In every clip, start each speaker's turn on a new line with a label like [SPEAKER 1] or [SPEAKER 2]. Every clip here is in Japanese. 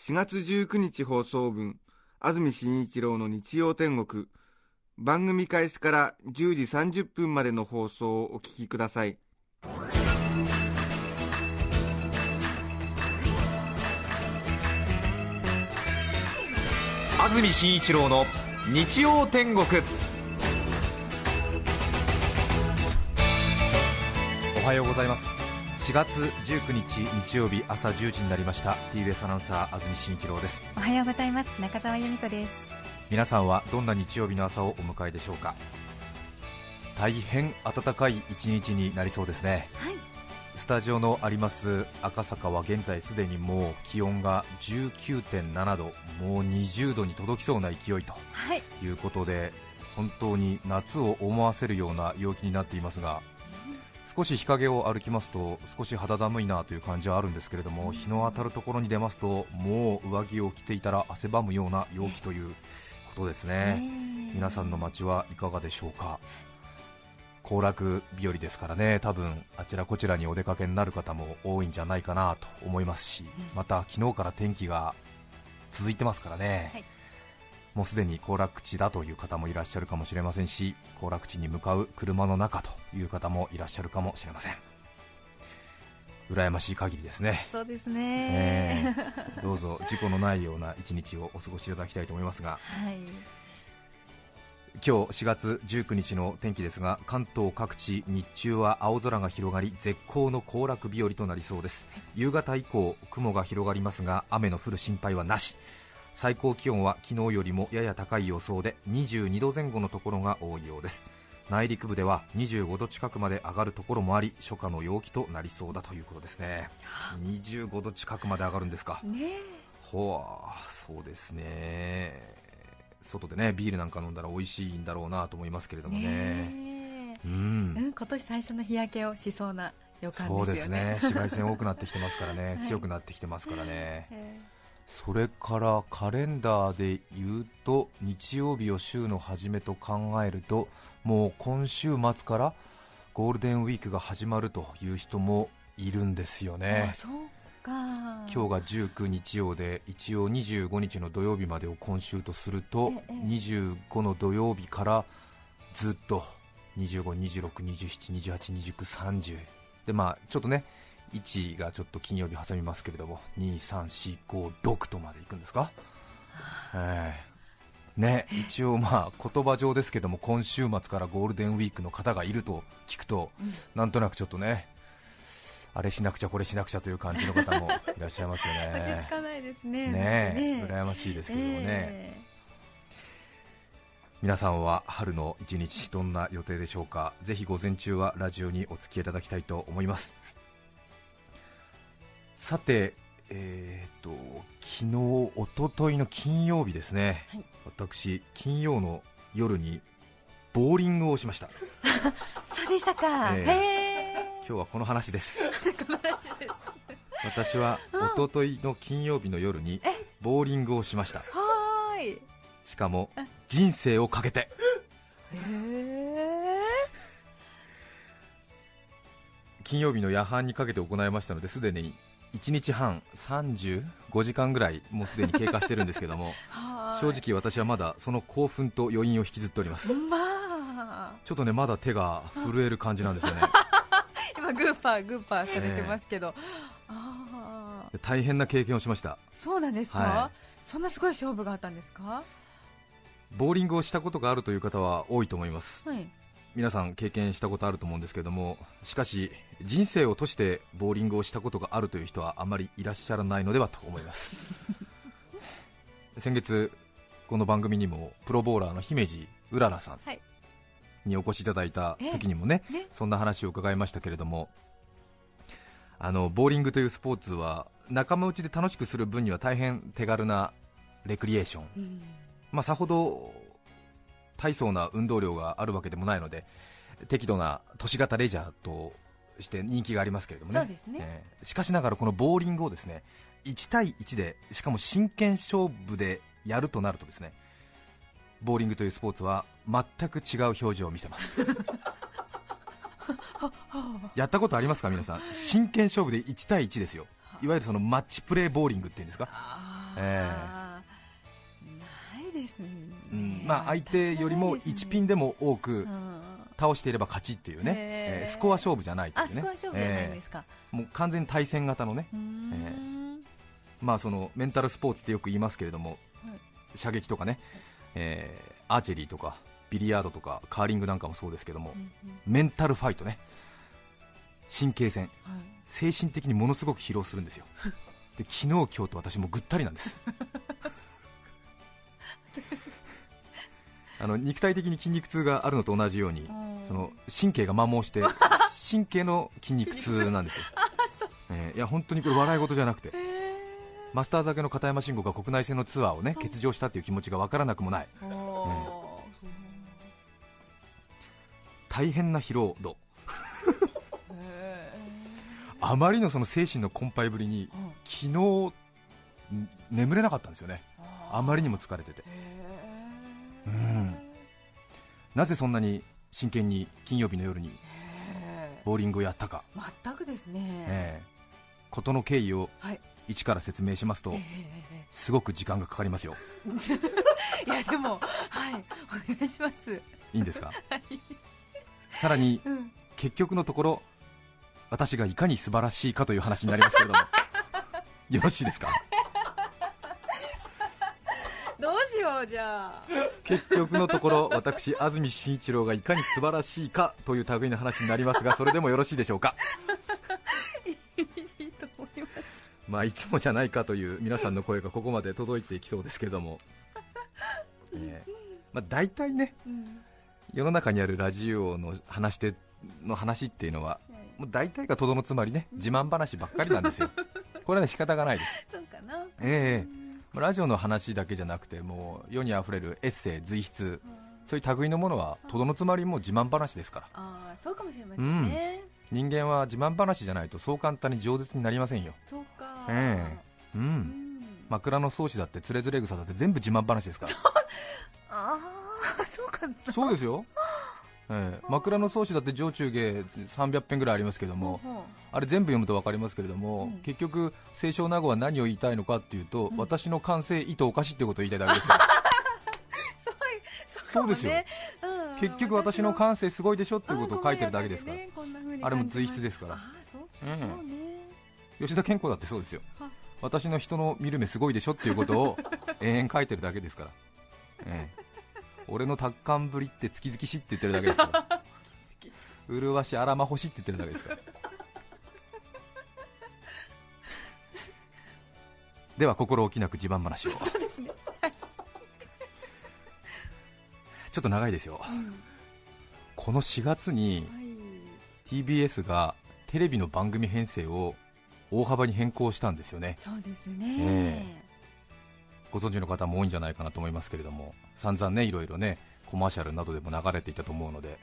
[SPEAKER 1] 4月19日放送分安住紳一郎の日曜天国。番組開始から10時30分までの放送をお聞きください。
[SPEAKER 2] 安住紳一郎の日曜天国。おはようございます。4月19日日曜日朝10時になりました。TBS アナウンサー安住紳一郎です。
[SPEAKER 3] おはようございます。中澤由美子です。
[SPEAKER 2] 皆さんはどんな日曜日の朝をお迎えでしょうか？大変暖かい一日になりそうですね。
[SPEAKER 3] はい。
[SPEAKER 2] スタジオのあります赤坂は現在すでにもう気温が19.7度もう20度に届きそうな勢いと
[SPEAKER 3] はい。
[SPEAKER 2] いうことで本当に夏を思わせるような陽気になっていますが少し日陰を歩きますと少し肌寒いなという感じはあるんですけれども日の当たるところに出ますともう上着を着ていたら汗ばむような陽気ということですね。皆さんの街はいかがでしょうか。行楽日和ですからね。多分あちらこちらにお出かけになる方も多いんじゃないかなと思いますしまた昨日から天気が続いてますからね、
[SPEAKER 3] はい
[SPEAKER 2] もうすでに行楽地だという方もいらっしゃるかもしれませんし行楽地に向かう車の中という方もいらっしゃるかもしれません。羨ましい限りですね、
[SPEAKER 3] そうです
[SPEAKER 2] え
[SPEAKER 3] ね、
[SPEAKER 2] え。どうぞ事故のないような一日をお過ごしいただきたいと思いますが。
[SPEAKER 3] はい。
[SPEAKER 2] 今日4月19日の天気ですが関東各地日中は青空が広がり絶好の行楽日和となりそうです。夕方以降雲が広がりますが雨の降る心配はなし最高気温は昨日よりもやや高い予想で22度前後のところが多いようです。内陸部では25度近くまで上がるところもあり初夏の陽気となりそうだということですね。25度近くまで上がるんですか？
[SPEAKER 3] ね
[SPEAKER 2] ほわそうですね。外でねビールなんか飲んだら美味しいんだろうなと思いますけれど
[SPEAKER 3] え
[SPEAKER 2] もね。
[SPEAKER 3] ねえ。
[SPEAKER 2] うん。
[SPEAKER 3] うん今年最初の日焼けをしそうな予感
[SPEAKER 2] そうです
[SPEAKER 3] ね。
[SPEAKER 2] ね紫外線多くなってきてますからね、
[SPEAKER 3] はい。
[SPEAKER 2] 強くなってきてますからね。
[SPEAKER 3] え
[SPEAKER 2] それからカレンダーで言うと日曜日を週の初めと考えるともう今週末からゴールデンウィークが始まるという人もいるんですよ
[SPEAKER 3] ー
[SPEAKER 2] ね。
[SPEAKER 3] あそうか。
[SPEAKER 2] 今日が19日曜で一応25日の土曜日までを今週とすると
[SPEAKER 3] ええ
[SPEAKER 2] 25の土曜日からずっと25、26、27、28、29、30でまあちょっとね1がちょっと金曜日挟みますけれども2、3、4、5、6とまでいくんですか、ええ。ね、一応まあ言葉上ですけども今週末からゴールデンウィークの方がいると聞くと、なんとなくちょっとねあれしなくちゃこれしなくちゃという感じの方もいらっしゃいますよ
[SPEAKER 3] 落ち
[SPEAKER 2] ね
[SPEAKER 3] 着。かないですね。
[SPEAKER 2] ねえ
[SPEAKER 3] ね。
[SPEAKER 2] 羨ましいですけどもね、
[SPEAKER 3] え。
[SPEAKER 2] 皆さんは春の一日どんな予定でしょうか？ぜひ午前中はラジオにお付き合いいただきたいと思いますさてえー、と昨日おとといの金曜日ですね、
[SPEAKER 3] はい。
[SPEAKER 2] 私金曜の夜にボーリングをしました。
[SPEAKER 3] ー そうでしたか。
[SPEAKER 2] え
[SPEAKER 3] へ
[SPEAKER 2] え
[SPEAKER 3] え
[SPEAKER 2] 今日はこの話です。
[SPEAKER 3] で す
[SPEAKER 2] 私はおとといの金曜日の夜にボーリングをしました。
[SPEAKER 3] はーい。
[SPEAKER 2] しかも人生をかけて。
[SPEAKER 3] へえ
[SPEAKER 2] 金曜日の夜半にかけて行いましたのですでに1日半35時間ぐらいもうすでに経過してるんですけども 正直私はまだその興奮と余韻を引きずっております。
[SPEAKER 3] まあ。
[SPEAKER 2] ちょっとねまだ手が震える感じなんですよね。
[SPEAKER 3] 今グーパーグーパーされてますけど、ああ
[SPEAKER 2] で大変な経験をしました。
[SPEAKER 3] そうなんですか、
[SPEAKER 2] は
[SPEAKER 3] そんなすごい勝負があったんですか？
[SPEAKER 2] ボーリングをしたことがあるという方は多いと思います。
[SPEAKER 3] はい
[SPEAKER 2] 皆さん経験したことあると思うんですけどもしかし人生を通してボーリングをしたことがあるという人はあまりいらっしゃらないのではと思います。先月この番組にもプロボーラーの姫路うららさん
[SPEAKER 3] はい。
[SPEAKER 2] にお越しいただいた時にもね。そんな話を伺いましたけれどもあのボーリングというスポーツは仲間内で楽しくする分には大変手軽なレクリエーション、
[SPEAKER 3] うん。
[SPEAKER 2] まあ、さほど大層な運動量があるわけでもないので適度な都市型レジャーとして人気がありますけれどもね。
[SPEAKER 3] そうですね。
[SPEAKER 2] えーしかしながらこのボーリングをですね1対1でしかも真剣勝負でやるとなるとですねボーリングというスポーツは全く違う表情を見せます。やったことありますか皆さん？真剣勝負で1対1ですよ。いわゆるそのマッチプレーボーリングっていうんですか？え
[SPEAKER 3] ないですね、
[SPEAKER 2] うんまあ、相手よりも1ピンでも多く
[SPEAKER 3] うん
[SPEAKER 2] 倒していれば勝ちっていうね、えースコア勝負じゃないというね。えーもう完全に対戦型のね、
[SPEAKER 3] うーん。
[SPEAKER 2] まあ、そのメンタルスポーツってよく言いますけれども、射撃とかね、えーアーチェリーとかビリヤードとかカーリングなんかもそうですけども、メンタルファイトね。神経戦。
[SPEAKER 3] はい。
[SPEAKER 2] 精神的にものすごく疲労するんですよ。で昨日今日と私もぐったりなんです あの肉体的に筋肉痛があるのと同じように
[SPEAKER 3] うん。
[SPEAKER 2] その神経が摩耗して 神経の筋肉痛なんですよ、えーいや本当にこれ笑い事じゃなくてマスターズ明けの片山慎吾が国内線のツアーをね欠場したっていう気持ちがわからなくもない。
[SPEAKER 3] おー。
[SPEAKER 2] 大変な疲労度。
[SPEAKER 3] へ
[SPEAKER 2] あまりのその精神の困憊ぶりに昨日ん眠れなかったんですよね。あまりにも疲れててなぜそんなに真剣に金曜日の夜に
[SPEAKER 3] へ
[SPEAKER 2] ボーリングをやったか、
[SPEAKER 3] ー全くですね、
[SPEAKER 2] ええ。事の経緯を
[SPEAKER 3] はい。
[SPEAKER 2] 一から説明しますと
[SPEAKER 3] え
[SPEAKER 2] すごく時間がかかりますよ。
[SPEAKER 3] ー いやでもはい。お願いします。
[SPEAKER 2] いいんですか？さらに
[SPEAKER 3] うん。
[SPEAKER 2] 結局のところ私がいかに素晴らしいかという話になりますけれども。よろしいですか？
[SPEAKER 3] どうしようじゃあ。
[SPEAKER 2] 結局のところ私安住紳一郎がいかに素晴らしいかという類の話になりますがそれでもよろしいでしょうか？
[SPEAKER 3] いいと思います。
[SPEAKER 2] まあいつもじゃないかという皆さんの声がここまで届いていきそうですけれども、えーまあ、大体ね
[SPEAKER 3] うん。
[SPEAKER 2] 世の中にあるラジオの話し手の話っていうのはもう大体がとどのつまりね自慢話ばっかりなんですよ。これはね仕方がないです。
[SPEAKER 3] そうかな。
[SPEAKER 2] ええ。まあラジオの話だけじゃなくてもう世にあふれるエッセイ随筆そういう類のものはとどのつまりも自慢話ですから。
[SPEAKER 3] ああそうかもしれませんね、
[SPEAKER 2] 人間は自慢話じゃないとそう簡単に饒舌になりませんよ。
[SPEAKER 3] そうか。
[SPEAKER 2] えう
[SPEAKER 3] うん。ん。
[SPEAKER 2] 枕草子だってつれづれ草だって全部自慢話ですから。
[SPEAKER 3] ああそうか。な
[SPEAKER 2] そうですよ、ええ。枕草子だって上中下300編ぐらいありますけどもあれ全部読むと分かりますけれども、
[SPEAKER 3] うん。
[SPEAKER 2] 結局清少納言は何を言いたいのかっていうと、
[SPEAKER 3] うん。
[SPEAKER 2] 私の感性意図おかしいってことを言いたいだけですよ。
[SPEAKER 3] う
[SPEAKER 2] そうですよ。
[SPEAKER 3] ねうん。
[SPEAKER 2] 結局私の感性すごいでしょっていうことを書いてるだけですから、
[SPEAKER 3] うんこんな風に
[SPEAKER 2] あれも随筆ですから。吉田健康だってそうですよ。
[SPEAKER 3] は
[SPEAKER 2] 私の人の見る目すごいでしょっていうことを延々書いてるだけですから、ええ、俺の達観ぶりって月々しって言ってるだけですから麗しあらまほしって言ってるだけですから。では心置きなく自慢話を。ちょっと長いですよ。この4月に
[SPEAKER 3] はい。
[SPEAKER 2] TBS がテレビの番組編成を大幅に変更したんですよね。
[SPEAKER 3] そうです
[SPEAKER 2] え
[SPEAKER 3] ね
[SPEAKER 2] ご存知の方も多いんじゃないかなと思いますけれども散々ねいろいろねコマーシャルなどでも流れていたと思うので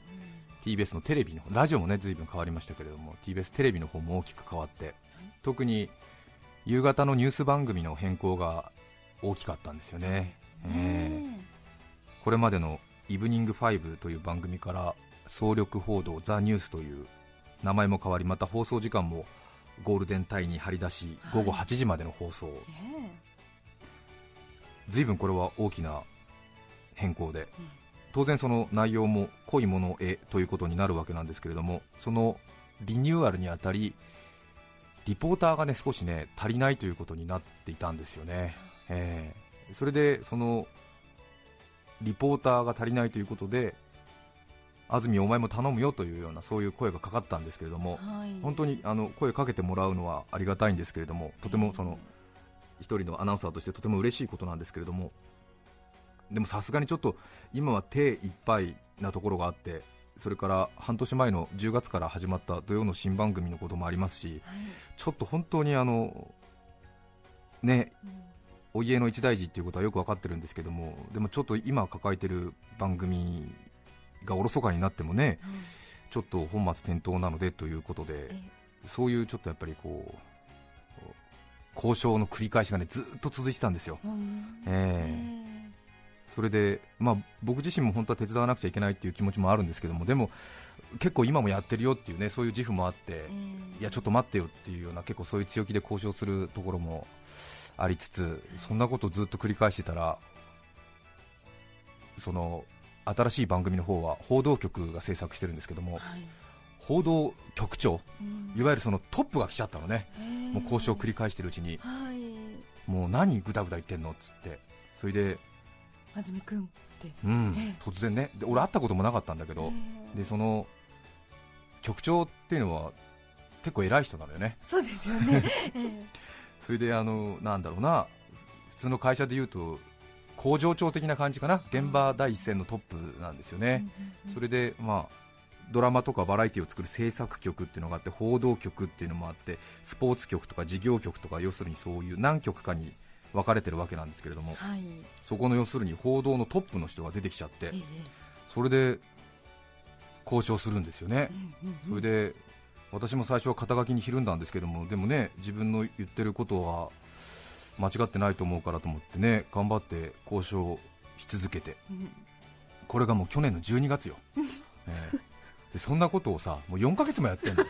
[SPEAKER 2] TBS のテレビのラジオもね随分変わりましたけれども TBS テレビの方も大きく変わって特に夕方のニュース番組の変更が大きかったんですよね。
[SPEAKER 3] うん
[SPEAKER 2] ええ。これまでのイブニング5という番組から総力報道ザ・ニュースという名前も変わりまた放送時間もゴールデン帯に張り出し午後8時までの放送、
[SPEAKER 3] ね
[SPEAKER 2] 随分これは大きな変更で、
[SPEAKER 3] うん
[SPEAKER 2] 当然その内容も濃いものへということになるわけなんですけれどもそのリニューアルにあたりリポーターがね少しね足りないということになっていたんですよね、ええ。それでそのリポーターが足りないということで安住お前も頼むよというようなそういう声がかかったんですけれども
[SPEAKER 3] はい。
[SPEAKER 2] 本当にあの声かけてもらうのはありがたいんですけれどもとてもその一人のアナウンサーとしてとても嬉しいことなんですけれどもでもさすがにちょっと今は手いっぱいなところがあってそれから半年前の10月から始まった土曜の新番組のこともありますし
[SPEAKER 3] はい。
[SPEAKER 2] ちょっと本当にあのね
[SPEAKER 3] うん。
[SPEAKER 2] お家の一大事っていうことはよく分かってるんですけどもでもちょっと今抱えてる番組がおろそかになってもねちょっと本末転倒なのでということで
[SPEAKER 3] え。
[SPEAKER 2] そういうちょっとやっぱりこう交渉の繰り返しがねずっと続いてたんですよ、
[SPEAKER 3] うん。
[SPEAKER 2] ええ。それで、まあ、僕自身も本当は手伝わなくちゃいけないっていう気持ちもあるんですけどもでも結構今もやってるよっていうねそういう自負もあって
[SPEAKER 3] ええ。
[SPEAKER 2] いやちょっと待ってよっていうような結構そういう強気で交渉するところもありつつそんなことをずっと繰り返してたらその新しい番組の方は報道局が制作してるんですけども
[SPEAKER 3] はい
[SPEAKER 2] 報道局長
[SPEAKER 3] うん。
[SPEAKER 2] いわゆるそのトップが来ちゃったのね。
[SPEAKER 3] ええ
[SPEAKER 2] もう交渉を繰り返してるうちに。
[SPEAKER 3] はい。
[SPEAKER 2] もう何ぐだぐだ言ってんのっつって。それで、
[SPEAKER 3] 安住くんって。
[SPEAKER 2] うん。
[SPEAKER 3] ええ。
[SPEAKER 2] 突然ね。で俺会ったこともなかったんだけど
[SPEAKER 3] ええ
[SPEAKER 2] でその局長っていうのは結構偉い人なのよね。
[SPEAKER 3] そうですよね。ええ。
[SPEAKER 2] それであのなんだろうな。普通の会社でいうと工場長的な感じかな。現場第一線のトップなんですよね、それでまあドラマとかバラエティを作る制作局っていうのがあって報道局っていうのもあってスポーツ局とか事業局とか要するにそういう何局かに分かれてるわけなんですけれども
[SPEAKER 3] はい。
[SPEAKER 2] そこの要するに報道のトップの人が出てきちゃって
[SPEAKER 3] ええ。
[SPEAKER 2] それで交渉するんですよね。
[SPEAKER 3] うんうんうん。
[SPEAKER 2] それで私も最初は肩書きにひるんだんですけどもでもね自分の言ってることは間違ってないと思うからと思ってね頑張って交渉し続けて
[SPEAKER 3] うん。
[SPEAKER 2] これがもう去年の12月よ、ええでそんなことをさもう4ヶ月もやってんの。で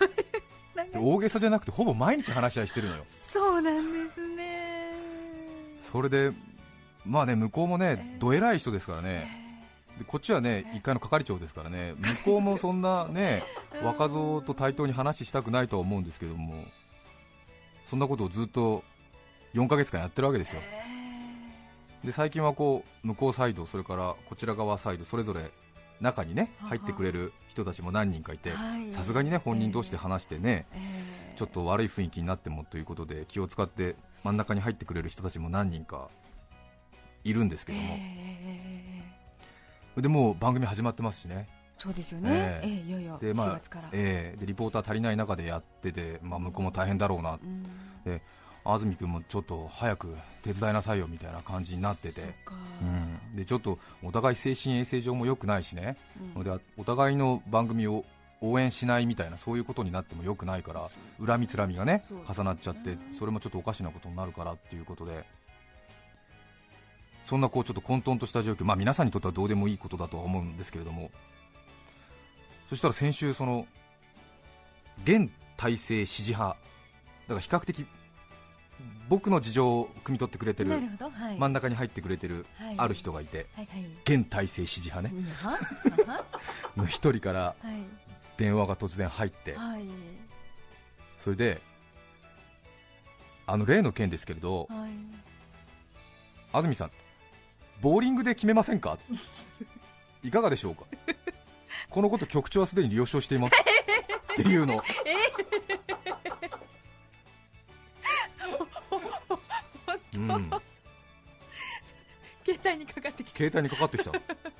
[SPEAKER 2] 大げさじゃなくてほぼ毎日話し合いしてるのよ。
[SPEAKER 3] そうなんですね。
[SPEAKER 2] それでまあね向こうもね
[SPEAKER 3] ええ。
[SPEAKER 2] どえらい人ですからね。でこっちはね1階の係長ですからね。向こうもそんなね 若造と対等に話したくないとは思うんですけどもそんなことをずっと4ヶ月間やってるわけですよ。で最近はこう向こうサイドそれからこちら側サイドそれぞれ中にね入ってくれる人たちも何人かいて
[SPEAKER 3] はい。
[SPEAKER 2] さすがにね本人同士で話してね
[SPEAKER 3] ええ。
[SPEAKER 2] ちょっと悪い雰囲気になってもということで気を使って真ん中に入ってくれる人たちも何人かいるんですけども、
[SPEAKER 3] ええ
[SPEAKER 2] でもう番組始まってますしね、
[SPEAKER 3] そうですよね。
[SPEAKER 2] ええ。
[SPEAKER 3] ええいよいよ4
[SPEAKER 2] でまあえーでリポーター足りない中でやってて、まあ、向こうも大変だろうな、
[SPEAKER 3] うん
[SPEAKER 2] 安住君もちょっと早く手伝いなさいよみたいな感じになってて。うん、でちょっとお互い精神衛生上も良くないしね、
[SPEAKER 3] うん。
[SPEAKER 2] でお互いの番組を応援しないみたいなそういうことになっても良くないから恨みつらみがね重なっちゃってそれもちょっとおかしなことになるからっていうことで。そんなこうちょっと混沌とした状況、まあ、皆さんにとってはどうでもいいことだとは思うんですけれども。そしたら先週その現体制支持派だから比較的僕の事情を汲み取ってくれてる
[SPEAKER 3] なるはい。
[SPEAKER 2] 真ん中に入ってくれてる
[SPEAKER 3] はい。
[SPEAKER 2] ある人がいて
[SPEAKER 3] はいはい。
[SPEAKER 2] 現体制支持派ね。の一人から
[SPEAKER 3] はい。
[SPEAKER 2] 電話が突然入って
[SPEAKER 3] はい。
[SPEAKER 2] それであの例の件ですけれど
[SPEAKER 3] はい。
[SPEAKER 2] 安住さんボーリングで決めませんか？いかがでしょうか？このこと局長はすでに了承しています。っていうの うん。
[SPEAKER 3] 携帯にかかってきた。
[SPEAKER 2] 携帯にかかってきた。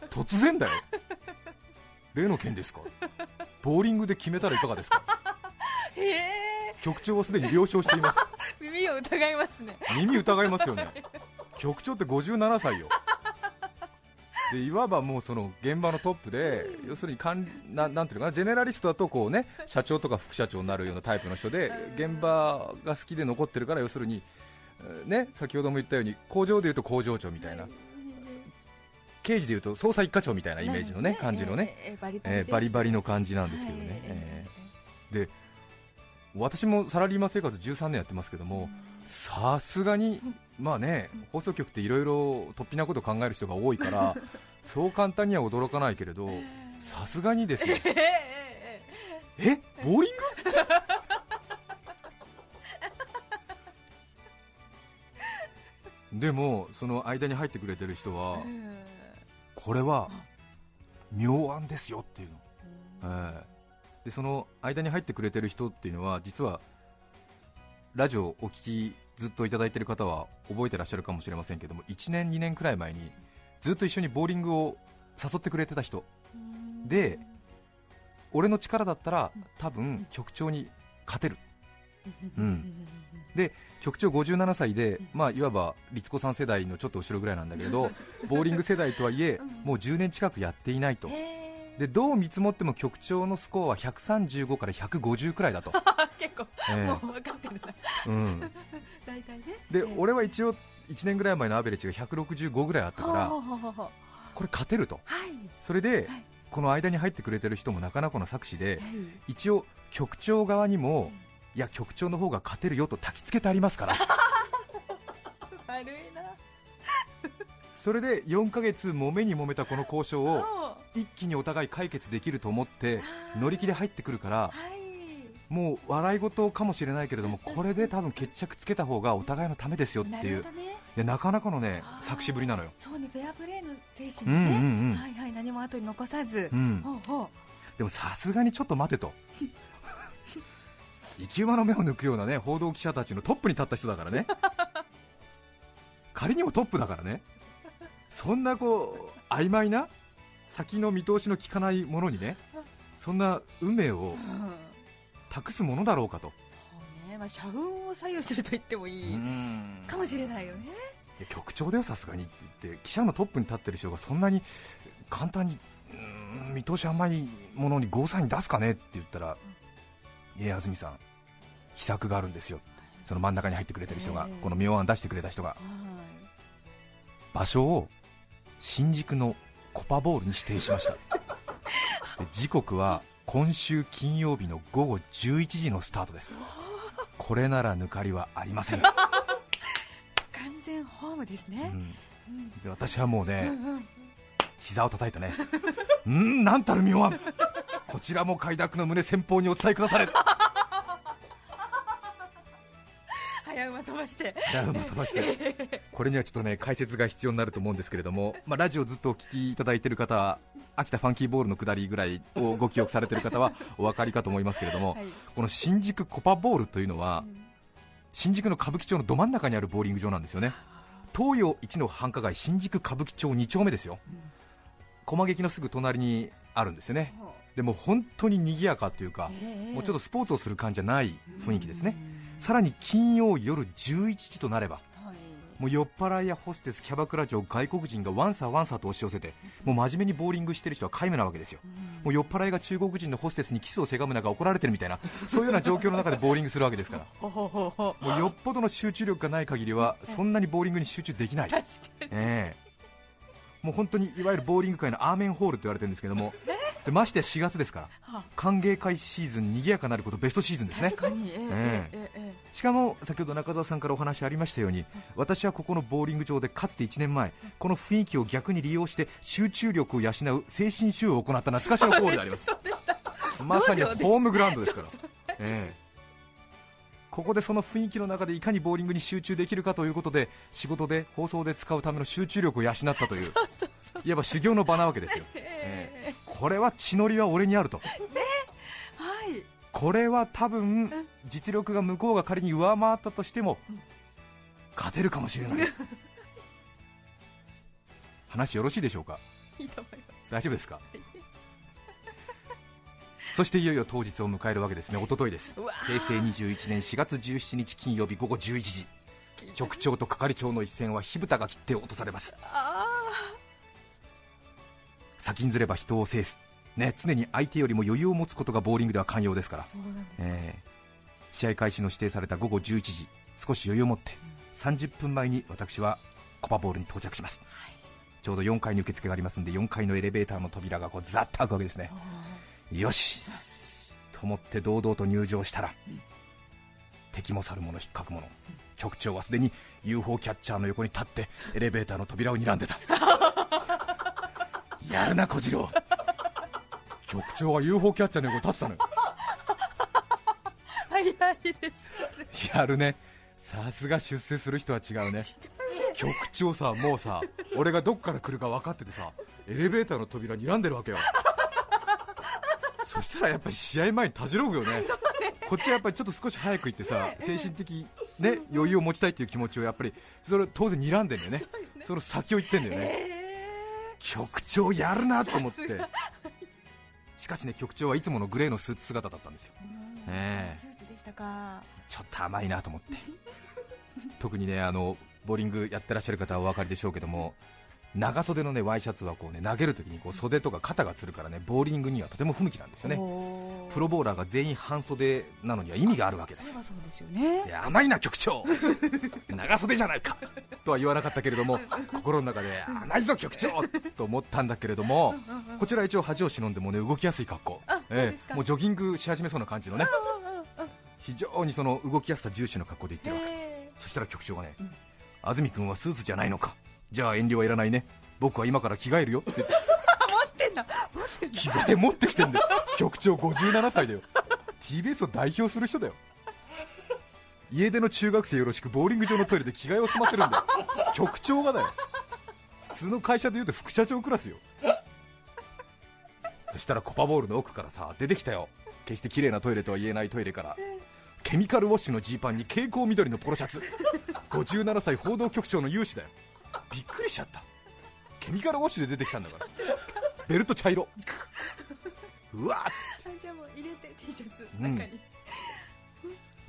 [SPEAKER 2] 突然だよ。例の件ですか？ボーリングで決めたらいかがですか？
[SPEAKER 3] へえ。
[SPEAKER 2] 局長はすでに了承しています。
[SPEAKER 3] 耳を疑いますね。
[SPEAKER 2] 耳疑いますよね。局長って57歳よ。でいわばもうその現場のトップで要するに管理ななんていうのかな？ジェネラリストだとこうね社長とか副社長になるようなタイプの人で現場が好きで残ってるから要するにえーね先ほども言ったように工場でいうと工場長みたいな。刑事でいうと捜査一課長みたいなイメージのね感じのね、
[SPEAKER 3] ええバリバリ
[SPEAKER 2] の感じなんですけどね、えー。で私もサラリーマン生活13年やってますけども、さすがに、まあね、放送局っていろいろ突飛なことを考える人が多いから、そう簡単には驚かないけれど、さすがにですよ、
[SPEAKER 3] え
[SPEAKER 2] ボーリング？でも、その間に入ってくれてる人は、これは妙案ですよっていうの。ええ。でその間に入ってくれてる人っていうのは実はラジオをお聞きずっといただいている方は覚えてらっしゃるかもしれませんけども1年2年くらい前にずっと一緒にボーリングを誘ってくれてた人。で俺の力だったら多分局長に勝てるうん。で局長57歳で、まあ、いわば律子さん世代のちょっと後ろぐらいなんだけど ボーリング世代とはいえもう10年近くやっていないと。
[SPEAKER 3] へ
[SPEAKER 2] でどう見積もっても局長のスコアは135から150くらいだと、
[SPEAKER 3] ー 結構
[SPEAKER 2] ええ。
[SPEAKER 3] もう分かってるな。
[SPEAKER 2] うん、
[SPEAKER 3] 大体ね。
[SPEAKER 2] で
[SPEAKER 3] ええ。
[SPEAKER 2] 俺は一応1年ぐらい前のアベレージが165ぐらいあったからこれ勝てると。
[SPEAKER 3] はい。
[SPEAKER 2] それで
[SPEAKER 3] はい。
[SPEAKER 2] この間に入ってくれてる人もなかなかの作詞で
[SPEAKER 3] はい。
[SPEAKER 2] 一応局長側にもいや局長の方が勝てるよと焚きつけてありますから。
[SPEAKER 3] 悪いな。
[SPEAKER 2] それで4ヶ月揉めに揉めたこの交渉を
[SPEAKER 3] は
[SPEAKER 2] 一気にお互い解決できると思って乗り気で入ってくるから
[SPEAKER 3] い。
[SPEAKER 2] もう笑い事かもしれないけれどもこれで多分決着つけた方がお互いのためですよっていう。いやなかなかのね作詞ぶりなのよ。
[SPEAKER 3] そうねフェアプレーの精
[SPEAKER 2] う
[SPEAKER 3] 神ね、
[SPEAKER 2] んうんうん。
[SPEAKER 3] はいはい何も後に残さず、
[SPEAKER 2] うん。
[SPEAKER 3] ほうほ
[SPEAKER 2] でもさすがにちょっと待てと生き馬の目を抜くようなね報道記者たちのトップに立った人だからね。仮にもトップだからね。そんなこう曖昧な先の見通しの効かないものにねそんな運命を
[SPEAKER 3] う、うん、
[SPEAKER 2] 託すものだろうかと。
[SPEAKER 3] そうね、まあ、社運を左右すると言ってもいいかもしれないよね。
[SPEAKER 2] 局長だよさすがにって言って。記者のトップに立ってる人がそんなに簡単に見通し甘いものにゴーサイン出すかねって言ったら、いや安住さん秘策があるんですよ。その真ん中に入ってくれてる人が、
[SPEAKER 3] ええ。
[SPEAKER 2] この妙案出してくれた人が。
[SPEAKER 3] はい。
[SPEAKER 2] 場所を新宿のコパボールに指定しました。で時刻は今週金曜日の午後11時のスタートです。これなら抜かりはありません、
[SPEAKER 3] 完全ホームですね、
[SPEAKER 2] うん。
[SPEAKER 3] うん。
[SPEAKER 2] で私はもうね、
[SPEAKER 3] うんうん。
[SPEAKER 2] 膝を叩いたね。うんなんたる妙案こちらも快諾の胸先方にお伝えくだされ。
[SPEAKER 3] 早馬飛ばして。
[SPEAKER 2] ダウンを飛ばして。これにはちょっとね解説が必要になると思うんですけれども、まあ、ラジオずっとお聞きいただいている方は秋田ファンキーボールの下りぐらいをご記憶されている方は お分かりかと思いますけれども、
[SPEAKER 3] はい。
[SPEAKER 2] この新宿コパボールというのは
[SPEAKER 3] うん。
[SPEAKER 2] 新宿の歌舞伎町のど真ん中にあるボーリング場なんですよね。東洋一の繁華街新宿歌舞伎町2丁目ですよ。駒劇のすぐ隣にあるんですよねでも本当に賑やかというか、
[SPEAKER 3] ええ。
[SPEAKER 2] もうちょっとスポーツをする感じじゃない雰囲気ですね、さらに金曜夜11時となれば
[SPEAKER 3] はい。
[SPEAKER 2] もう酔っ払いやホステスキャバクラ嬢外国人がワンサーワンサーと押し寄せてもう真面目にボーリングしてる人は皆無なわけですよ。もう酔っ払いが中国人のホステスにキスをせがむ中怒られてるみたいな そういうような状況の中でボーリングするわけですから。もうよっぽどの集中力がない限りはそんなにボーリングに集中できない、
[SPEAKER 3] 確かに。
[SPEAKER 2] ええ。もう本当にいわゆるボーリング界のアーメンホールと言われてるんですけどもでまして4月ですから
[SPEAKER 3] は
[SPEAKER 2] 歓迎会シーズン賑やかなることベストシーズンですね。
[SPEAKER 3] 確かに。ええええ。ええ
[SPEAKER 2] しかも先ほど中澤さんからお話ありましたように私はここのボーリング場でかつて1年前この雰囲気を逆に利用して集中力を養う精神修を行った懐かしのホールであります。まさにホームグラウンドですから、ええ。ここでその雰囲気の中でいかにボーリングに集中できるかということで仕事で放送で使うための集中力を養ったといういわば修行の場なわけですよ、ええ。これは血のりは俺にあると。
[SPEAKER 3] はい。
[SPEAKER 2] これは多分実力が向こうが仮に上回ったとしても勝てるかもしれない。話よろしいでしょうか？大丈夫ですか？そしていよいよ当日を迎えるわけですね。一昨日です。平成21年4月17日金曜日午後11時。局長と係長の一戦は火蓋が切って落とされました
[SPEAKER 3] あ
[SPEAKER 2] 先んずれば人を制す、ね、常に相手よりも余裕を持つことがボーリングでは寛容ですから。えー試合開始の指定された午後11時少し余裕を持って30分前に私はコパボールに到着します、ちょうど4階に受付がありますんで4階のエレベーターの扉がこうザッと開くわけですね。よし。と思って堂々と入場したら、敵も去る者引っかく者、局長はすでに UFO キャッチャーの横に立ってエレベーターの扉を睨んでたやるな小次郎。局長は UFO キャッチャーの横に立ってたのよ。
[SPEAKER 3] 早いです
[SPEAKER 2] やるね。さすが出世する人は違うね。局長さもうさ俺がどっから来るか分かっててさエレベーターの扉睨んでるわけよ。そしたらやっぱり試合前にたじろぐよね。こっちはやっぱりちょっと少し早く行ってさ精神的ね余裕を持ちたいっていう気持ちをやっぱりそれ当然睨んでんだよね。その先を言ってんだよね。
[SPEAKER 3] え
[SPEAKER 2] 局長やるなと思って。しかしね局長はいつものグレーのスーツ姿だったんですよ。
[SPEAKER 3] え
[SPEAKER 2] ええ。
[SPEAKER 3] スーツでしたか。
[SPEAKER 2] ちょっと甘いなと思って。特にねあのボーリングやってらっしゃる方はお分かりでしょうけども長袖のねワイシャツはこうね投げるときにこう袖とか肩がつるからねボーリングにはとても不向きなんですよねプロボーラーが全員半袖なのには意味があるわけです。
[SPEAKER 3] そうですよね。
[SPEAKER 2] いや甘いな局長。長袖じゃないか。とは言わなかったけれども心の中で甘いぞ局長と思ったんだけれどもこちら一応恥を忍んでもね動きやすい格好。
[SPEAKER 3] あそうですか？
[SPEAKER 2] もうジョギングし始めそうな感じのね。非常にその動きやすさ重視の格好で言ってるわけ。
[SPEAKER 3] え。
[SPEAKER 2] そしたら局長がね、安住君はスーツじゃないのか。じゃあ遠慮はいらないね。僕は今から着替えるよって言って着替え持ってきてんだよ。局長57歳だよ。TBS を代表する人だよ。家出の中学生よろしくボーリング場のトイレで着替えを済ませるんだよ。局長がだよ。普通の会社でいうと副社長クラスよ。そしたらコパボールの奥からさ出てきたよ。決して綺麗なトイレとは言えないトイレから。ケミカルウォッシュのジーパンに蛍光緑のポロシャツ。57歳報道局長の有志だよ。びっくりしちゃった。ケミカルウォッシュで出てきたんだから。ベルト茶色。うわ。
[SPEAKER 3] あじゃあもう入れて T シャツ
[SPEAKER 2] うん。
[SPEAKER 3] 中に、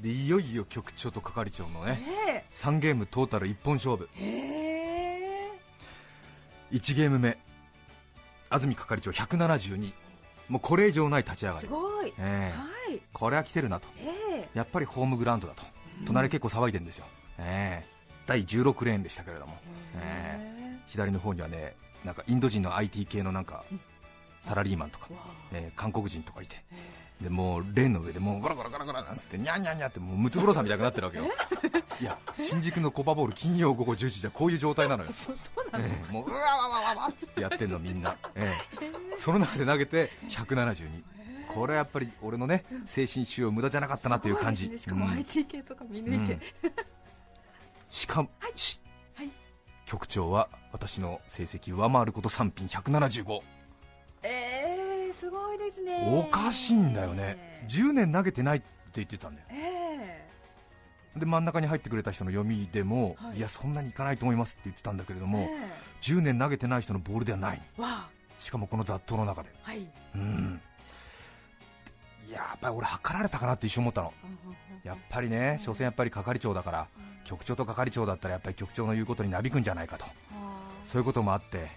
[SPEAKER 2] でいよいよ局長と係長のね
[SPEAKER 3] え。
[SPEAKER 2] 3ゲームトータル一本勝負。
[SPEAKER 3] えへえ。
[SPEAKER 2] 1ゲーム目。安住係長172もうこれ以上ない立ち上が
[SPEAKER 3] す
[SPEAKER 2] り、
[SPEAKER 3] ごい、
[SPEAKER 2] ええ。
[SPEAKER 3] はい。
[SPEAKER 2] これは来てるなと。
[SPEAKER 3] ええ。
[SPEAKER 2] やっぱりホームグラウンドだと。隣結構騒いでるんですよ、ええ。第16レーンでしたけれども、ええ。左の方にはねなんかインド人の IT 系のなんかサラリーマンとか、えー韓国人とかいて。
[SPEAKER 3] え
[SPEAKER 2] でもうレーンの上でもうゴロゴロゴロゴロなんつってニャンニャンニャンってもうムツゴロウさんみたいになってるわけよ。いや新宿のコパボール金曜午後10時じゃこういう状態なのよ。
[SPEAKER 3] え そそうなの、
[SPEAKER 2] ええもううわわわわわってやってんのみんな、ええその中で投げて172これはやっぱり俺のね精神腫瘍無駄じゃなかったなという感じ。
[SPEAKER 3] ね。しかも
[SPEAKER 2] うん。
[SPEAKER 3] IT 系とか見抜いて、
[SPEAKER 2] うん。しかも、し
[SPEAKER 3] はい
[SPEAKER 2] 局長は私の成績上回ること3品175
[SPEAKER 3] ええすごいですね。
[SPEAKER 2] おかしいんだよね。10年投げてないって言ってたんだよ。
[SPEAKER 3] え
[SPEAKER 2] で真ん中に入ってくれた人の読みでも、
[SPEAKER 3] はい。
[SPEAKER 2] い、やそんなにいかないと思いますって言ってたんだけれど
[SPEAKER 3] え
[SPEAKER 2] も、
[SPEAKER 3] え
[SPEAKER 2] 10年投げてない人のボールではない。しかもこの雑踏の中で。
[SPEAKER 3] あはい。
[SPEAKER 2] うんいややっぱり俺測られたかなって一瞬思ったの。やっぱりね所詮やっぱり係長だから局長と係長だったらやっぱり局長の言うことになびくんじゃないかと。そういうこともあって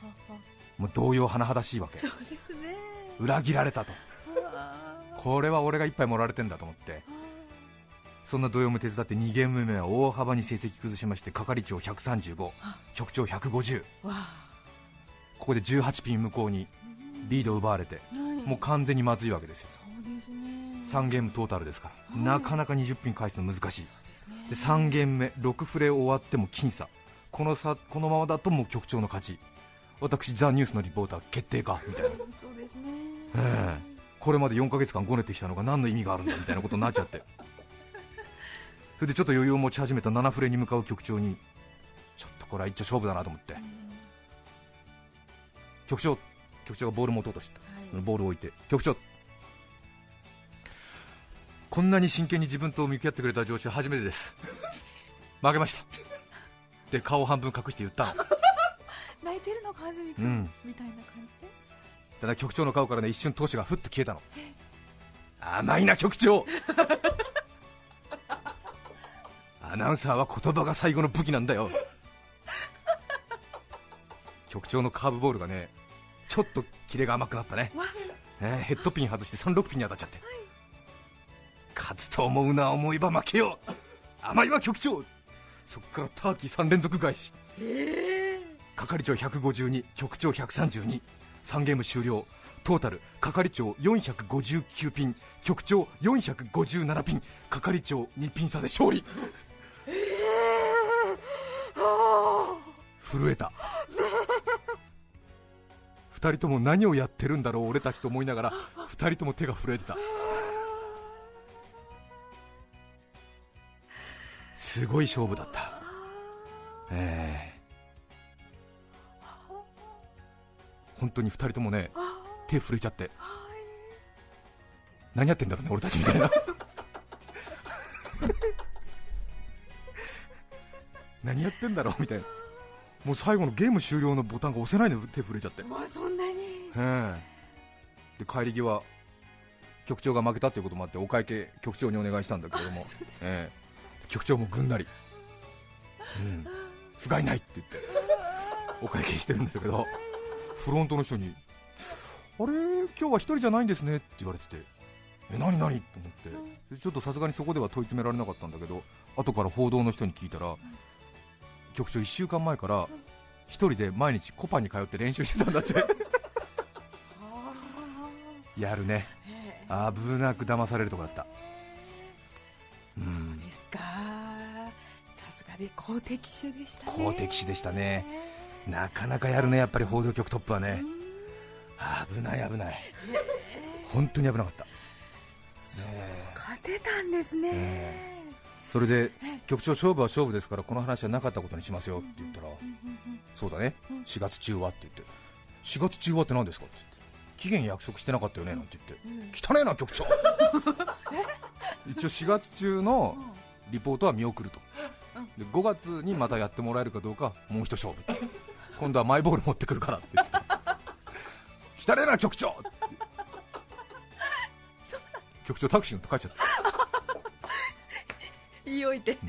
[SPEAKER 2] もう動揺甚だしいわけ。裏切られたと。
[SPEAKER 3] あ
[SPEAKER 2] これは俺が一杯盛られてんだと思って。そんな動揺も手伝って2ゲーム目は大幅に成績崩しまして係長135局長150
[SPEAKER 3] ーわあ。
[SPEAKER 2] ここで18ピン向こうにリードを奪われてもう完全にまずいわけですよ3ゲームトータルですから、
[SPEAKER 3] はい。
[SPEAKER 2] なかなか20ピン返すの難しい。
[SPEAKER 3] ですね。
[SPEAKER 2] で3ゲーム目6フレ終わっても僅差。この差このままだともう局長の勝ち。私ザ・ニュースのリポーター決定か。みたいな。
[SPEAKER 3] そうですね。
[SPEAKER 2] ええ。これまで4ヶ月間ごねてきたのが何の意味があるんだみたいなことになっちゃって。それでちょっと余裕を持ち始めた7フレに向かう局長にちょっとこれは一丁勝負だなと思って。局長局長がボール持とうとした
[SPEAKER 3] はい。
[SPEAKER 2] ボールを置いて局長こんなに真剣に自分と向き合ってくれた上司は初めてです。負けました。で顔を半分隠して言ったの。
[SPEAKER 3] 泣いてるのか安住
[SPEAKER 2] う
[SPEAKER 3] 君、
[SPEAKER 2] ん。
[SPEAKER 3] みたいな感じで。
[SPEAKER 2] ただ局長の顔からね一瞬闘志がふっと消えたの。甘いな局長。アナウンサーは言葉が最後の武器なんだよ。局長のカーブボールがねちょっとキレが甘くなったね。
[SPEAKER 3] わ。
[SPEAKER 2] ねヘッドピン外して36ピンに当たっちゃって、勝つと思うな思えば負けよ甘いわ局長。そっからターキー3連続返し。
[SPEAKER 3] ええ
[SPEAKER 2] 係長152局長132 3ゲーム終了。トータル係長459ピン。局長457ピン。係長2ピン差で勝利。震えた。2人とも何をやってるんだろう俺たちと思いながら2人とも手が震えてた。すごい勝負だった。ええ。本当に2人ともね手震えちゃって。何やってんだろうね俺たちみたいな。何やってんだろうみたいな。もう最後のゲーム終了のボタンが押せないの手震えちゃって。
[SPEAKER 3] わそんなに。
[SPEAKER 2] ええ。で帰り際局長が負けたということもあってお会計局長にお願いしたんだけれども、ええ局長もぐんなり、うん、不甲斐ないって言って。お会計してるんですけど。フロントの人にあれ？今日は一人じゃないんですねって言われてて。え何何？と思って。ちょっとさすがにそこでは問い詰められなかったんだけど後から報道の人に聞いたら局長1週間前から一人で毎日コパに通って練習してたんだって。やるね。
[SPEAKER 3] え。
[SPEAKER 2] 危なく騙されるとこだった
[SPEAKER 3] さすがで好敵手でしたね。
[SPEAKER 2] 好敵手でしたね。なかなかやるねやっぱり報道局トップはね。危ない危ない。本当に危なかった。
[SPEAKER 3] 勝てたんですね、
[SPEAKER 2] え。それで局長勝負は勝負ですからこの話はなかったことにしますよって言ったらそうだね。4月中はって言って。4月中はって何ですかって期限約束してなかったよねなんて言って。汚ねえな局長。一応4月中のリポートは見送るとで5月にまたやってもらえるかどうかもう一勝負。今度はマイボール持ってくるからって言ってた。汚ねえな局長。局長タクシー乗って帰っちゃった。
[SPEAKER 3] 言い置いて。
[SPEAKER 2] で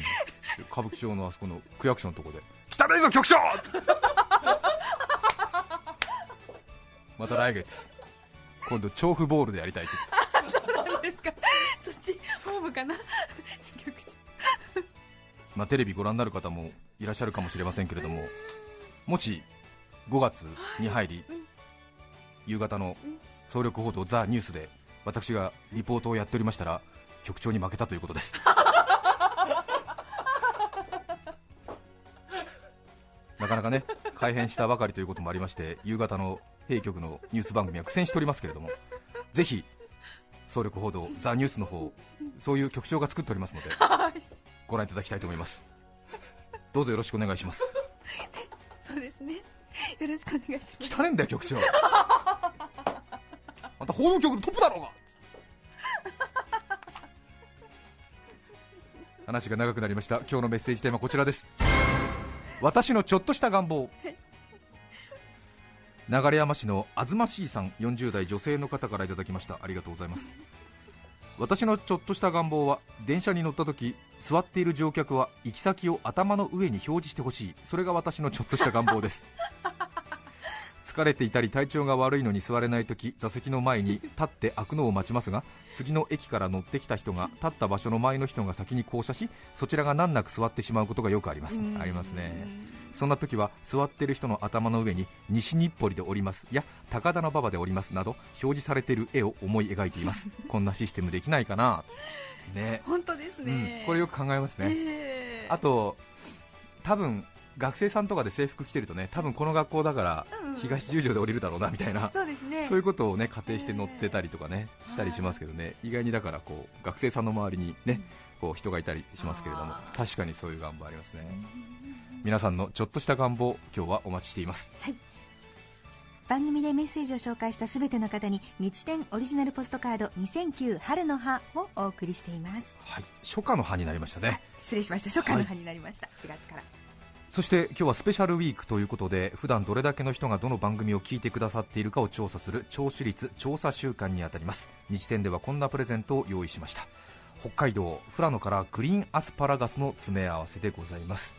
[SPEAKER 2] 歌舞伎町のあそこの区役所のとこで「汚いぞ局長!」また来月今度調布ボールでやりたいって言ってた。
[SPEAKER 3] 何ですか。そっちホームかな
[SPEAKER 2] まあ、テレビご覧になる方もいらっしゃるかもしれませんけれどももし5月に入り夕方の総力報道ザ・ニュースで私がリポートをやっておりましたら局長に負けたということです。なかなかね改編したばかりということもありまして夕方の弊局のニュース番組は苦戦しておりますけれどもぜひ総力報道ザ・ニュースの方そういう局長が作っておりますのでご覧いただきたいと思います。どうぞよろしくお願いします。
[SPEAKER 3] そうですね。よろしくお願いします。
[SPEAKER 2] 汚ねえんだよ局長。あんた報道局のトップだろうが。話が長くなりました。今日のメッセージテーマはこちらです。私のちょっとした願望。流山市のあずましいさん40代女性の方からいただきました。ありがとうございます私のちょっとした願望は電車に乗った時座っている乗客は行き先を頭の上に表示してほしい。それが私のちょっとした願望です。疲れていたり体調が悪いのに座れない時座席の前に立って開くのを待ちますが次の駅から乗ってきた人が立った場所の前の人が先に降車しそちらが難なく座ってしまうことがよくあります。ありますね。そんな時は座っている人の頭の上に西日暮里でおりますや高田馬場でおりますなど表示されている絵を思い描いています。こんなシステムできないかな。ね、
[SPEAKER 3] 本当です
[SPEAKER 2] う
[SPEAKER 3] ね
[SPEAKER 2] ん、、これよく考えますね、
[SPEAKER 3] えー
[SPEAKER 2] あと多分学生さんとかで制服着てるとね多分この学校だから
[SPEAKER 3] うん
[SPEAKER 2] 東十条で降りるだろうなみたいな
[SPEAKER 3] そうですね。
[SPEAKER 2] そういうことをね仮定して乗ってたりとかねしたりしますけどね。意外にだからこう学生さんの周りにねこう人がいたりしますけれども確かにそういう願望ありますね。皆さんのちょっとした願望今日はお待ちしています。
[SPEAKER 4] 番組でメッセージを紹介したすべての方に日天オリジナルポストカード2009春の葉をお送りしています。
[SPEAKER 2] はい。初夏の葉になりましたね。
[SPEAKER 3] 失礼しました。初夏の葉になりました、4月から
[SPEAKER 2] そして今日はスペシャルウィークということで普段どれだけの人がどの番組を聞いてくださっているかを調査する聴取率調査週間にあたります。日天ではこんなプレゼントを用意しました。北海道富良野からグリーンアスパラガスの詰め合わせでございます。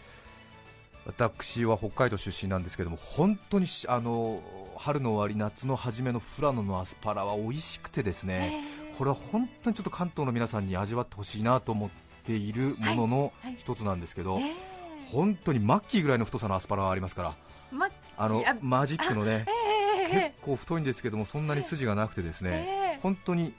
[SPEAKER 2] 私は北海道出身なんですけども本当にしあの春の終わり夏の初めの富良野のアスパラは美味しくてですねこれは本当にちょっと関東の皆さんに味わってほしいなと思っているものの
[SPEAKER 3] はいはい。
[SPEAKER 2] 一つなんですけど、
[SPEAKER 3] え
[SPEAKER 2] 本当にマッキーぐらいの太さのアスパラがありますから。あのマジックのね
[SPEAKER 3] えー
[SPEAKER 2] 結構太いんですけどもそんなに筋がなくてですね
[SPEAKER 3] えー
[SPEAKER 2] 本当に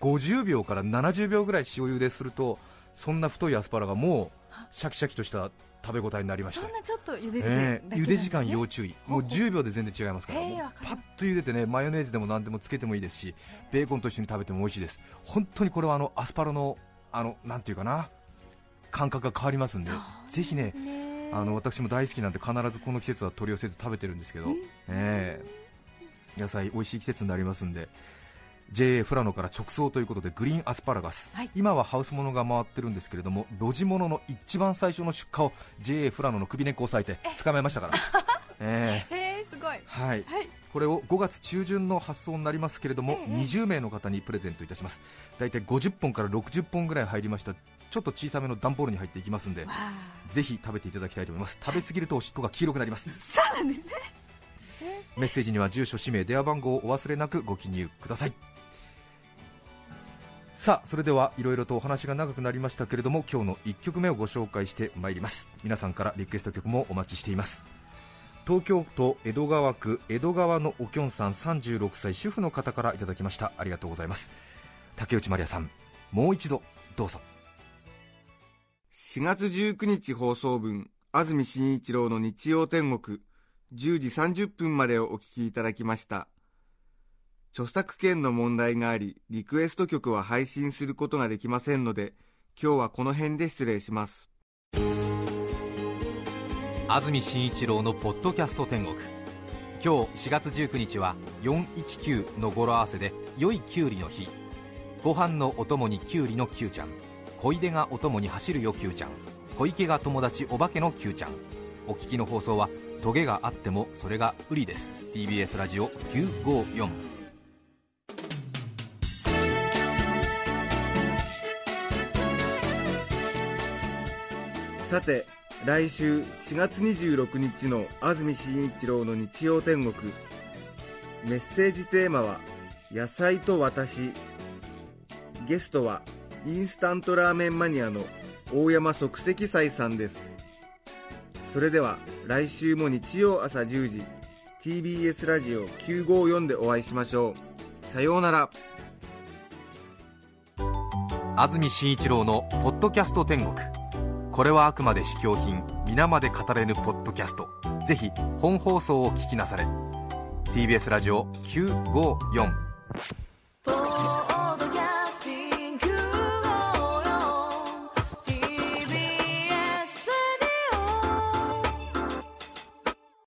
[SPEAKER 2] 50秒から70秒ぐらい塩茹でするとそんな太いアスパラがもうシャキシャキとした食べ応えになりまして。
[SPEAKER 3] そんなちょっと茹でるだけ
[SPEAKER 2] え
[SPEAKER 3] なんですね。
[SPEAKER 2] え茹で時間要注意、もう
[SPEAKER 3] ほう。ほう
[SPEAKER 2] 10秒で全然違いますから、
[SPEAKER 3] ええ
[SPEAKER 2] もう
[SPEAKER 3] わかる
[SPEAKER 2] パッと茹でてねマヨネーズでも何でもつけてもいいですし、ベーコンと一緒に食べても美味しいです、本当にこれはあのアスパラのあのなんていうかな感覚が変わりますんで、ぜひね
[SPEAKER 3] ね
[SPEAKER 2] あの私も大好きなんで必ずこの季節は取り寄せて食べてるんですけど、ええ。野菜美味しい季節になりますんで JA 富良野から直送ということでグリーンアスパラガス、
[SPEAKER 3] はい。
[SPEAKER 2] 今はハウスものが回ってるんですけれども路地物の一番最初の出荷を JA 富良野の首根っこを押さえて捕まえましたから。ええ。
[SPEAKER 3] へえすごい。
[SPEAKER 2] はい。
[SPEAKER 3] はい。
[SPEAKER 2] これを5月中旬の発送になりますけれども、20名の方にプレゼントいたします。大体50本から60本ぐらい入りましたちょっと小さめの段ボールに入っていきますんでぜひ食べていただきたいと思います。食べ過ぎるとおしっこが黄色くなります。
[SPEAKER 4] そうなんですね。
[SPEAKER 2] メッセージには住所、氏名、電話番号をお忘れなくご記入ください。さあそれではいろいろとお話が長くなりましたけれども今日の1曲目をご紹介してまいります。皆さんからリクエスト曲もお待ちしています。東京都江戸川区江戸川のおきょんさん36歳主婦の方からいただきました。ありがとうございます。竹内まりやさんもう一度どうぞ
[SPEAKER 1] 4月19日放送分安住紳一郎の日曜天国10時30分までをお聞きいただきました。著作権の問題がありリクエスト曲は配信することができませんので今日はこの辺で失礼します。
[SPEAKER 2] 安住紳一郎のポッドキャスト天国。今日4月19日は419の語呂合わせで良いきゅうりの日。ご飯のお供にきゅうりの Q ちゃん。小出がお供に走るよ Q ちゃん。小池が友達お化けの Q ちゃん。お聞きの放送はトゲがあってもそれが売りです。TBS ラジオ954
[SPEAKER 1] さて来週4月26日の安住紳一郎の日曜天国。メッセージテーマは「野菜と私」ゲストはインスタントラーメンマニアの大山即席斎さんです。それでは来週も日曜朝10時 TBS ラジオ954でお会いしましょう。さようなら。
[SPEAKER 2] 安住紳一郎の「ポッドキャスト天国」これはあくまで試供品皆まで語れぬポッドキャスト。ぜひ本放送を聞きなされ。TBS ラジオ954